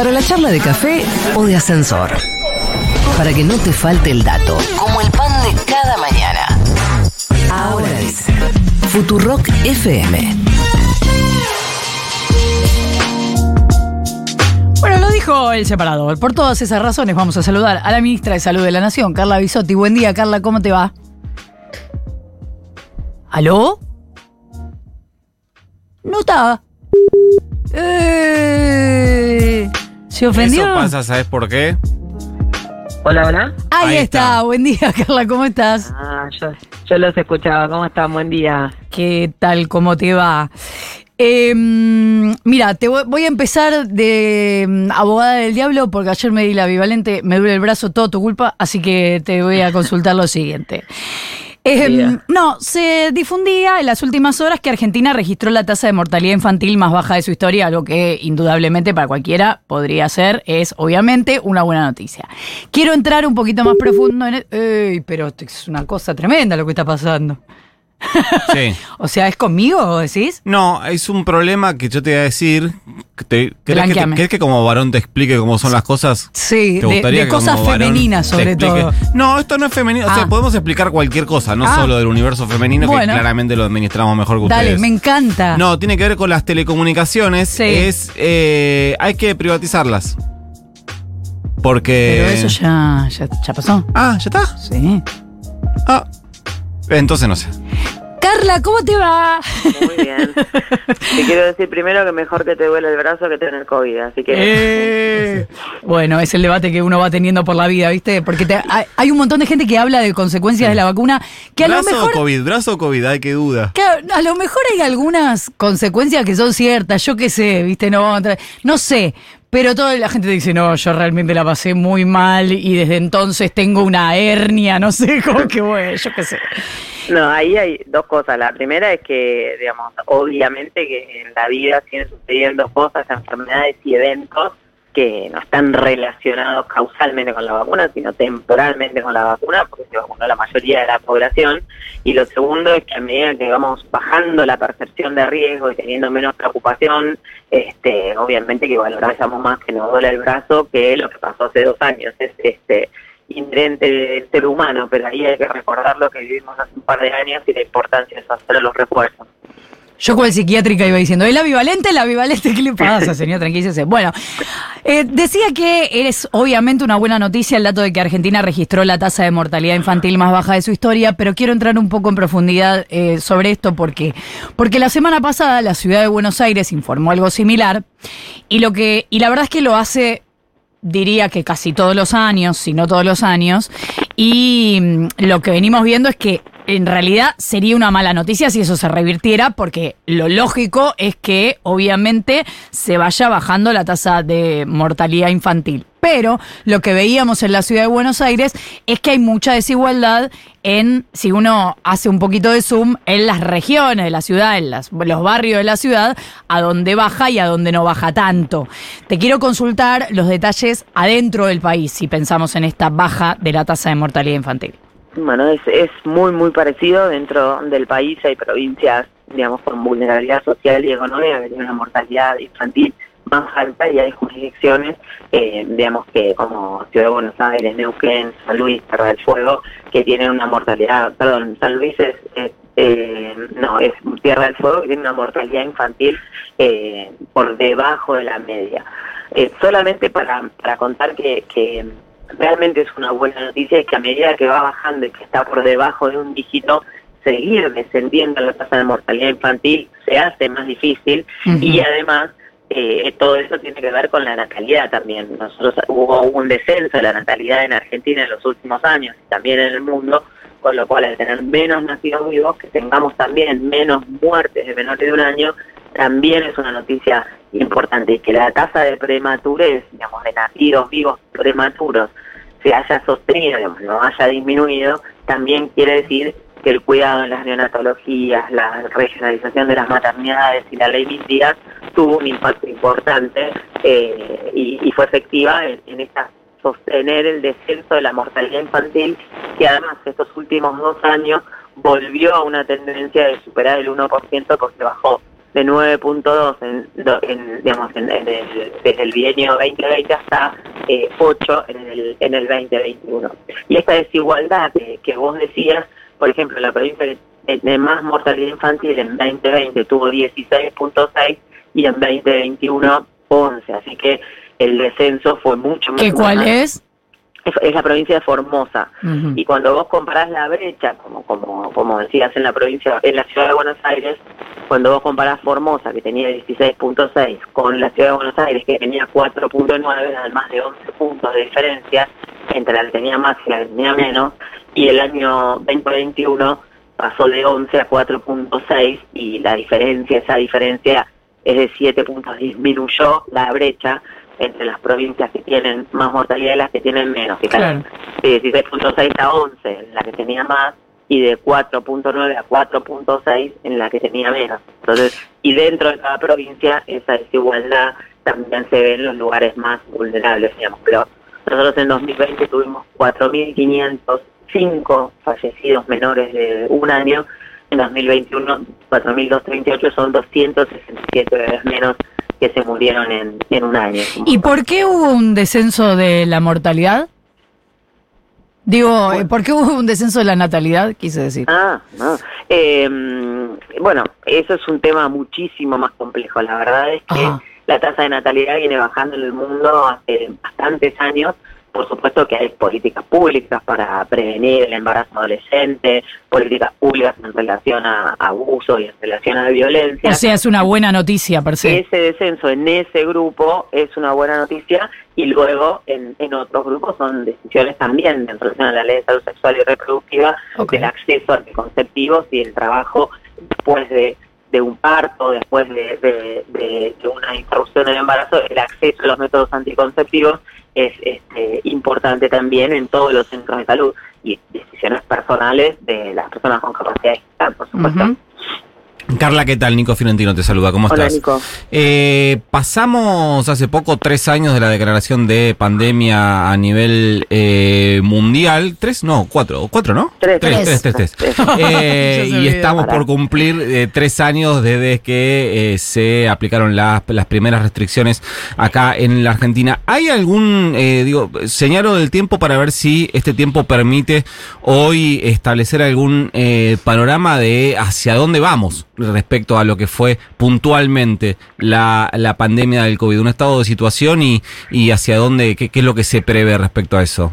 Para la charla de café o de ascensor. Para que no te falte el dato. Como el pan de cada mañana. Ahora dice Futurock FM. Bueno, lo dijo el separador. Por todas esas razones vamos a saludar a la ministra de Salud de la Nación, Carla Bisotti. Buen día, Carla, ¿cómo te va? ¿Aló? No está. Eh, ¿Se ofendió? Eso pasa, ¿sabes por qué? Hola, hola. Ahí, Ahí está. está. Buen día, Carla, ¿cómo estás? Ah, yo, yo los escuchaba. ¿Cómo están? Buen día. ¿Qué tal? ¿Cómo te va? Eh, mira, te voy, voy a empezar de mm, abogada del diablo porque ayer me di la bivalente, me duele el brazo, todo tu culpa, así que te voy a consultar lo siguiente. Eh, no, se difundía en las últimas horas que Argentina registró la tasa de mortalidad infantil más baja de su historia, algo que indudablemente para cualquiera podría ser, es obviamente una buena noticia. Quiero entrar un poquito más profundo en... el- Ey, pero es una cosa tremenda lo que está pasando. Sí. O sea, ¿es conmigo, decís? No, es un problema que yo te voy a decir. te- ¿Querés que, te- como varón te explique cómo son las cosas? Sí, ¿Te de, gustaría de que cosas femeninas sobre todo. No, esto no es femenino. O Ah. sea, podemos explicar cualquier cosa, no Ah. solo del universo femenino, Bueno. que claramente lo administramos mejor que Dale, ustedes. me encanta. No, tiene que ver con las telecomunicaciones. Sí. Es. eh, hay que privatizarlas. Porque. Pero eso ya, ya, ya pasó. Ah, ¿ya está? Sí. Ah. Entonces no sé. Carla, ¿cómo te va? Muy bien. Te quiero decir primero que mejor que te duele el brazo que tener COVID, así que... Eh. Bueno, es el debate que uno va teniendo por la vida, ¿viste? Porque te- hay, hay un montón de gente que habla de consecuencias de la vacuna que a lo ¿Brazo mejor... o COVID? ¿Brazo o COVID? Ay, qué duda. que a a lo mejor hay algunas consecuencias que son ciertas, yo qué sé, ¿viste? No, vamos a entrar- no sé, pero toda la gente dice, no, yo realmente la pasé muy mal y desde entonces tengo una hernia, no sé, como que bueno, yo qué sé. No, ahí hay dos cosas. La primera es que, digamos, obviamente que en la vida siguen sucediendo cosas, enfermedades y eventos que no están relacionados causalmente con la vacuna, sino temporalmente con la vacuna, porque se vacunó la mayoría de la población. Y lo segundo es que a medida que vamos bajando la percepción de riesgo y teniendo menos preocupación, este, obviamente que valoramos más que nos duele el brazo que lo que pasó hace dos años. Es este inherente del ser humano, pero ahí hay que recordar lo que vivimos hace un par de años y la importancia de hacer los refuerzos. Yo con el psiquiátrica iba diciendo, ¿es la bivalente? ¿La? ¿Qué le pasa, señor? Tranquilícese. Bueno, eh, decía que es obviamente una buena noticia el dato de que Argentina registró la tasa de mortalidad infantil más baja de su historia, pero quiero entrar un poco en profundidad eh, sobre esto porque, porque la semana pasada la ciudad de Buenos Aires informó algo similar y lo que, y la verdad es que lo hace diría que casi todos los años, si no todos los años, y mm, lo que venimos viendo es que en realidad sería una mala noticia si eso se revirtiera, porque lo lógico es que obviamente se vaya bajando la tasa de mortalidad infantil. Pero lo que veíamos en la ciudad de Buenos Aires es que hay mucha desigualdad en, si uno hace un poquito de zoom, en las regiones de la ciudad, en los barrios de la ciudad, a donde baja y a donde no baja tanto. Te quiero consultar los detalles adentro del país, si pensamos en esta baja de la tasa de mortalidad infantil. Bueno, es, es muy, muy parecido. Dentro del país hay provincias, digamos, con vulnerabilidad social y económica que tienen una mortalidad infantil más alta y hay jurisdicciones, eh, digamos que como Ciudad de Buenos Aires, Neuquén, San Luis, Tierra del Fuego, que tienen una mortalidad, perdón, San Luis es, eh, no, es Tierra del Fuego tiene una mortalidad infantil eh, por debajo de la media. Eh, solamente para, para contar que, que realmente es una buena noticia es que a medida que va bajando y que está por debajo de un dígito, seguir descendiendo la tasa de mortalidad infantil se hace más difícil y además eh, todo eso tiene que ver con la natalidad también. Nosotros hubo un descenso de la natalidad en Argentina en los últimos años y también en el mundo, con lo cual al tener menos nacidos vivos, que tengamos también menos muertes de menores de un año, también es una noticia importante que la tasa de prematurez, digamos, de nacidos vivos prematuros, se haya sostenido, digamos, no haya disminuido, también quiere decir que el cuidado en las neonatologías, la regionalización de las maternidades y la ley Días tuvo un impacto importante eh, y, y fue efectiva en, en esta sostener el descenso de la mortalidad infantil, que además estos últimos dos años volvió a una tendencia de superar el 1% porque bajó de 9.2 en, en, digamos, en, en el, desde el bienio 2020 hasta eh, 8 en el, en el 2021. Y esta desigualdad que, que vos decías, por ejemplo, la provincia de, más mortalidad infantil en 2020 tuvo 16.6 y en 2021 11, así que el descenso fue mucho más ¿Qué cuál es? es, es la provincia de Formosa. Y cuando vos comparás la brecha, como, como, como decías en la provincia, en la ciudad de Buenos Aires, cuando vos comparás Formosa, que tenía 16.6, con la ciudad de Buenos Aires, que tenía 4.9, eran más de 11 puntos de diferencia entre la que tenía más y la que tenía menos, y el año 2021 pasó de 11 a 4.6, y la diferencia, esa diferencia es de 7 puntos, disminuyó la brecha entre las provincias que tienen más mortalidad y las que tienen menos. Fíjate, Claro. de 16.6 a 11 en la que tenía más y de 4.9 a 4.6 en la que tenía menos. Entonces, y dentro de cada provincia esa desigualdad también se ve en los lugares más vulnerables, digamos. Pero nosotros en 2020 tuvimos 4.505 fallecidos menores de un año. En 2021, 4.238 son 267 bebés menos que se murieron en, en un año. ¿Y por qué hubo un descenso de la mortalidad? Digo, eh, ¿por qué hubo un descenso de la natalidad? Quise decir. Ah, no. Eh, bueno, eso es un tema muchísimo más complejo. La verdad es que Ajá. la tasa de natalidad viene bajando en el mundo hace bastantes años. Por supuesto que hay políticas públicas para prevenir el embarazo adolescente, políticas públicas en relación a abuso y en relación a violencia. O sea, es una buena noticia per se. Ese descenso en ese grupo es una buena noticia y luego en, en otros grupos son decisiones también en relación a la ley de salud sexual y reproductiva, Ok. del acceso a anticonceptivos y el trabajo después de, de un parto, después de, de- una interrupción del embarazo, el acceso a los métodos anticonceptivos es este, importante también en todos los centros de salud y decisiones personales de las personas con capacidad digital, por supuesto. Carla, ¿qué tal? Nico Fiorentino te saluda, ¿cómo Hola, estás? Nico. Eh, pasamos hace poco tres años de la declaración de pandemia a nivel eh, mundial. ¿Tres? No, cuatro. ¿Cuatro, no? Tres. Tres, tres, tres. tres. Tres. Eh, y estamos por cumplir eh, tres años desde que eh, se aplicaron las, las primeras restricciones acá en la Argentina. ¿Hay algún, eh, digo, señalo del tiempo para ver si este tiempo permite hoy establecer algún panorama de hacia dónde vamos respecto a lo que fue puntualmente la, la pandemia del COVID? Un estado de situación y, y hacia dónde, qué, qué es lo que se prevé respecto a eso.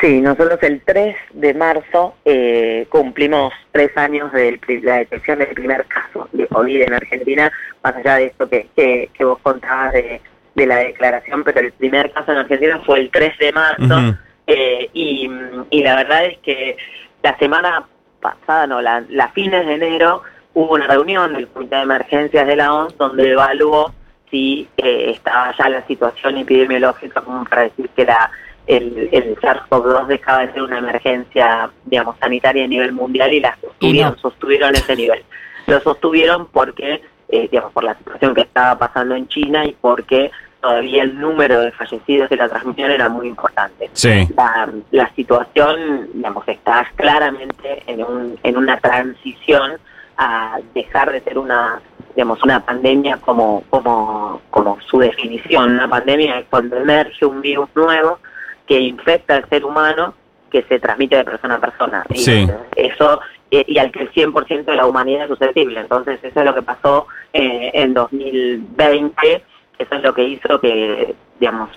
Sí, nosotros el 3 de marzo eh, cumplimos tres años de la detección del primer caso de COVID en Argentina, más allá de esto que, que, que vos contabas de, de la declaración, pero el primer caso en Argentina fue el 3 de marzo eh, y, y la verdad es que la semana pasada, no, la, la fines de enero, hubo una reunión del Comité de Emergencias de la OMS donde evaluó si eh, estaba ya la situación epidemiológica como para decir que la, el, el SARS-CoV-2 dejaba de ser una emergencia, digamos, sanitaria a nivel mundial y la sostuvieron, sostuvieron ese nivel. Lo sostuvieron porque, eh, digamos, por la situación que estaba pasando en China y porque todavía el número de fallecidos de la transmisión era muy importante Sí. la, la situación, digamos, está claramente en, un, en una transición a dejar de ser una, digamos, una pandemia como, como, como su definición. Una pandemia es cuando emerge un virus nuevo que infecta al ser humano que se transmite de persona a persona. Y Sí. Eso, eh, y al que el 100% de la humanidad es susceptible. Entonces, eso es lo que pasó eh, en 2020. Eso es lo que hizo que, digamos,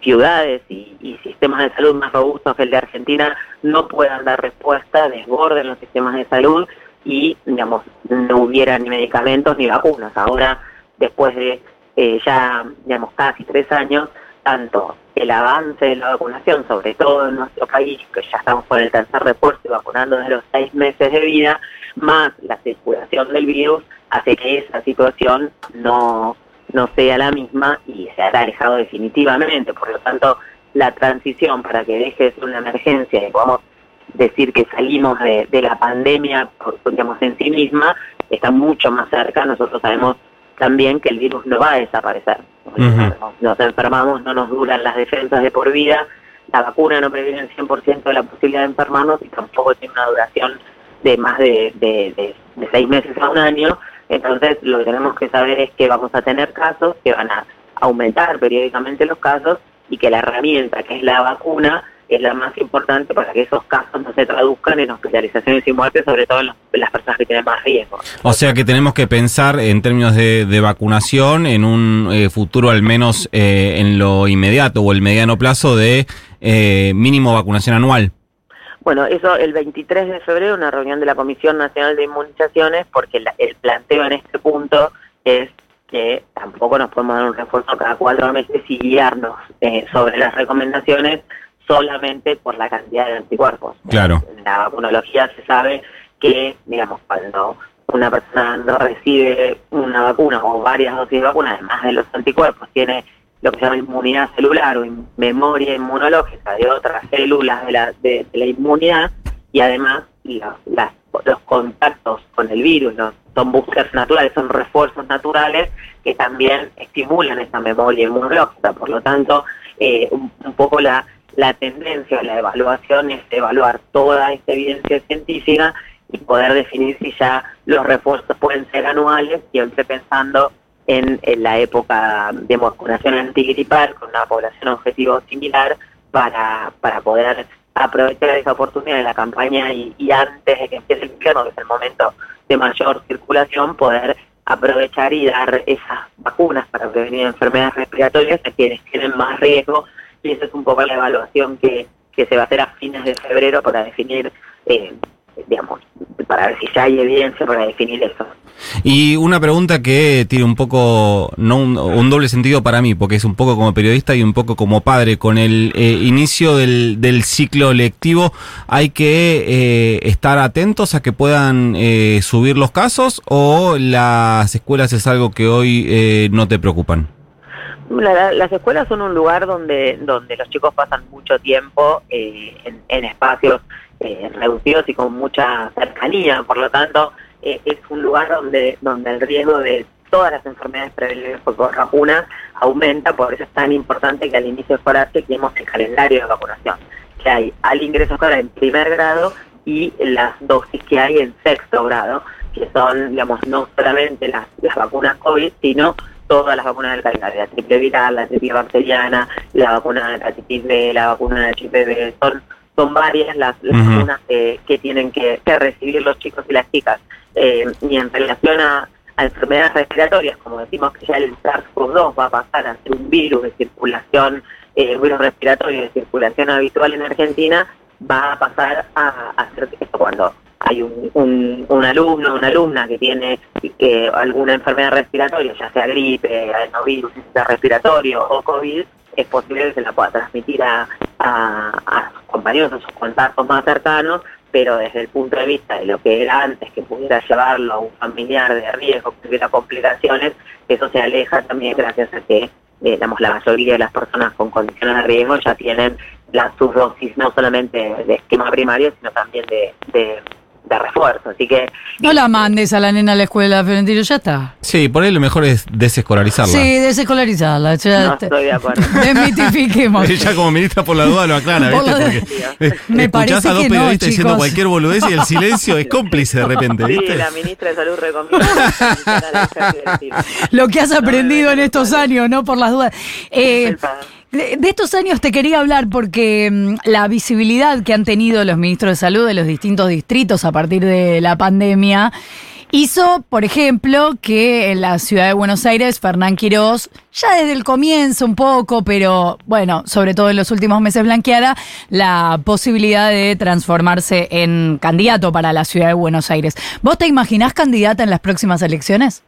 ciudades y, y sistemas de salud más robustos que el de Argentina no puedan dar respuesta, desborden los sistemas de salud y, digamos, no hubiera ni medicamentos ni vacunas. Ahora, después de eh, ya, digamos, casi tres años, tanto el avance de la vacunación, sobre todo en nuestro país, que ya estamos con el tercer y vacunando desde los seis meses de vida, más la circulación del virus, hace que esa situación no, no sea la misma y se haya alejado definitivamente. Por lo tanto, la transición para que deje de ser una emergencia y podamos decir que salimos de, de la pandemia, digamos, en sí misma, está mucho más cerca. Nosotros sabemos también que el virus no va a desaparecer. Nos enfermamos, no nos duran las defensas de por vida, la vacuna no previene el 100% de la posibilidad de enfermarnos y tampoco tiene una duración de más de, de- de- de seis meses a un año. Entonces, lo que tenemos que saber es que vamos a tener casos, que van a aumentar periódicamente los casos y que la herramienta, que es la vacuna, es la más importante para que esos casos no se traduzcan en hospitalizaciones y muertes, sobre todo en, las personas que tienen más riesgo. O sea que tenemos que pensar en términos de, vacunación en un eh, futuro al menos eh, en lo inmediato o el mediano plazo de eh, mínimo vacunación anual. Bueno, eso el 23 de febrero, una reunión de la Comisión Nacional de Inmunizaciones, porque el planteo en este punto es que tampoco nos podemos dar un refuerzo cada cuatro meses y guiarnos sobre las recomendaciones solamente por la cantidad de anticuerpos. Claro. En la vacunología se sabe que, digamos, cuando una persona no recibe una vacuna o varias dosis de vacuna, además de los anticuerpos, tiene lo que se llama inmunidad celular o memoria inmunológica de otras células de la, de, la inmunidad y además los contactos con el virus son boosters naturales, son refuerzos naturales que también estimulan esa memoria inmunológica. Por lo tanto, eh, un, poco la, la tendencia la evaluación es evaluar toda esta evidencia científica y poder definir si ya los refuerzos pueden ser anuales, siempre pensando en, la época de vacunación antigripal con una población objetivo similar para, para poder aprovechar esa oportunidad de la campaña y, antes de que empiece el invierno, que es el momento de mayor circulación, poder aprovechar y dar esas vacunas para prevenir enfermedades respiratorias a quienes tienen más riesgo y esa es un poco la evaluación que, que se va a hacer a fines de febrero para definir, eh, digamos, para ver si ya hay evidencia para definir eso. Y una pregunta que tiene un poco, no un, doble sentido para mí, porque es un poco como periodista y un poco como padre. Con el eh, inicio del, del, ciclo lectivo, ¿hay que eh, estar atentos a que puedan subir los casos o las escuelas es algo que hoy no te preocupan? Las escuelas son un lugar donde, donde los chicos pasan mucho tiempo eh, en, espacios eh, reducidos y con mucha cercanía, por lo tanto eh, es un lugar donde, donde el riesgo de todas las enfermedades prevenibles por vacunas aumenta, por eso es tan importante que al inicio escolar chequemos el calendario de vacunación. Que hay al ingreso escolar en primer grado y las dosis que hay en sexto grado, que son, digamos, no solamente las, las vacunas COVID, sino todas las vacunas del calendario, la triple viral, la triple bacteriana, la vacuna de la hepatitis B, la vacuna de HPV, son, son varias las, vacunas que tienen que, recibir los chicos y las chicas. Eh, y en relación a, enfermedades respiratorias, como decimos que ya el SARS-CoV-2 va a pasar a ser un virus de circulación, eh, virus respiratorio de circulación habitual en Argentina, va a pasar a, a ser esto cuando hay un, un, alumno o una alumna que tiene alguna enfermedad respiratoria, ya sea gripe, adenovirus respiratorio o COVID, es posible que se la pueda transmitir a, a, sus compañeros, a sus contactos más cercanos, pero desde el punto de vista de lo que era antes, que pudiera llevarlo a un familiar de riesgo, que tuviera complicaciones, eso se aleja también gracias a que digamos, la mayoría de las personas con condiciones de riesgo ya tienen la subdosis no solamente de esquema primario, sino también de de refuerzo. Así que. No la mandes a la nena a la escuela, Florentino, ya está. Sí, por ahí lo mejor es desescolarizarla. Sí, desescolarizarla. Ya no estoy de acuerdo. Desmitifiquemos. Ella como ministra por la duda lo aclara, ¿viste? Porque Me escuchás a dos periodistas no, diciendo cualquier boludez y el silencio es cómplice de repente, ¿viste? Sí, la ministra de Salud recomienda. lo que has aprendido en estos años, ¿no? Por las dudas. Eh, de, estos años te quería hablar porque mm, la visibilidad que han tenido los ministros de salud de los distintos distritos a partir de la pandemia hizo, por ejemplo, que en la ciudad de Buenos Aires, Fernán Quirós, ya desde el comienzo un poco, pero bueno, sobre todo en los últimos meses blanqueara la posibilidad de transformarse en candidato para la ciudad de Buenos Aires. ¿Vos te imaginás candidata en las próximas elecciones?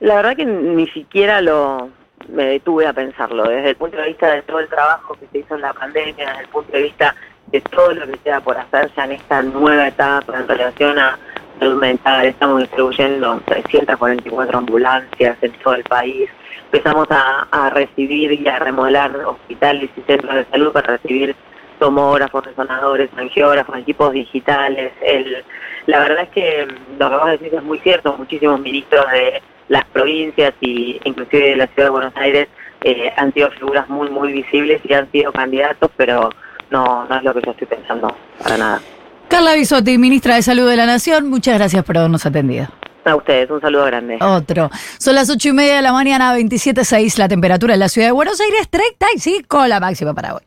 La verdad que ni siquiera lo, me detuve a pensarlo, desde el punto de vista de todo el trabajo que se hizo en la pandemia, desde el punto de vista de todo lo que queda por hacer ya en esta nueva etapa en relación a salud mental, estamos distribuyendo 344 ambulancias en todo el país, empezamos a, recibir y a remodelar hospitales y centros de salud para recibir tomógrafos, resonadores, angiógrafos, equipos digitales. El, la verdad es que lo que vos decís es muy cierto, muchísimos ministros de las provincias y inclusive la ciudad de Buenos Aires eh, han sido figuras muy, muy visibles y han sido candidatos, pero no, no es lo que yo estoy pensando para nada. Carla Bisotti, ministra de Salud de la Nación, muchas gracias por habernos atendido. A ustedes, un saludo grande. Otro. Son las ocho y media de la mañana, 27.6 la temperatura en la ciudad de Buenos Aires, 35 la máxima para hoy.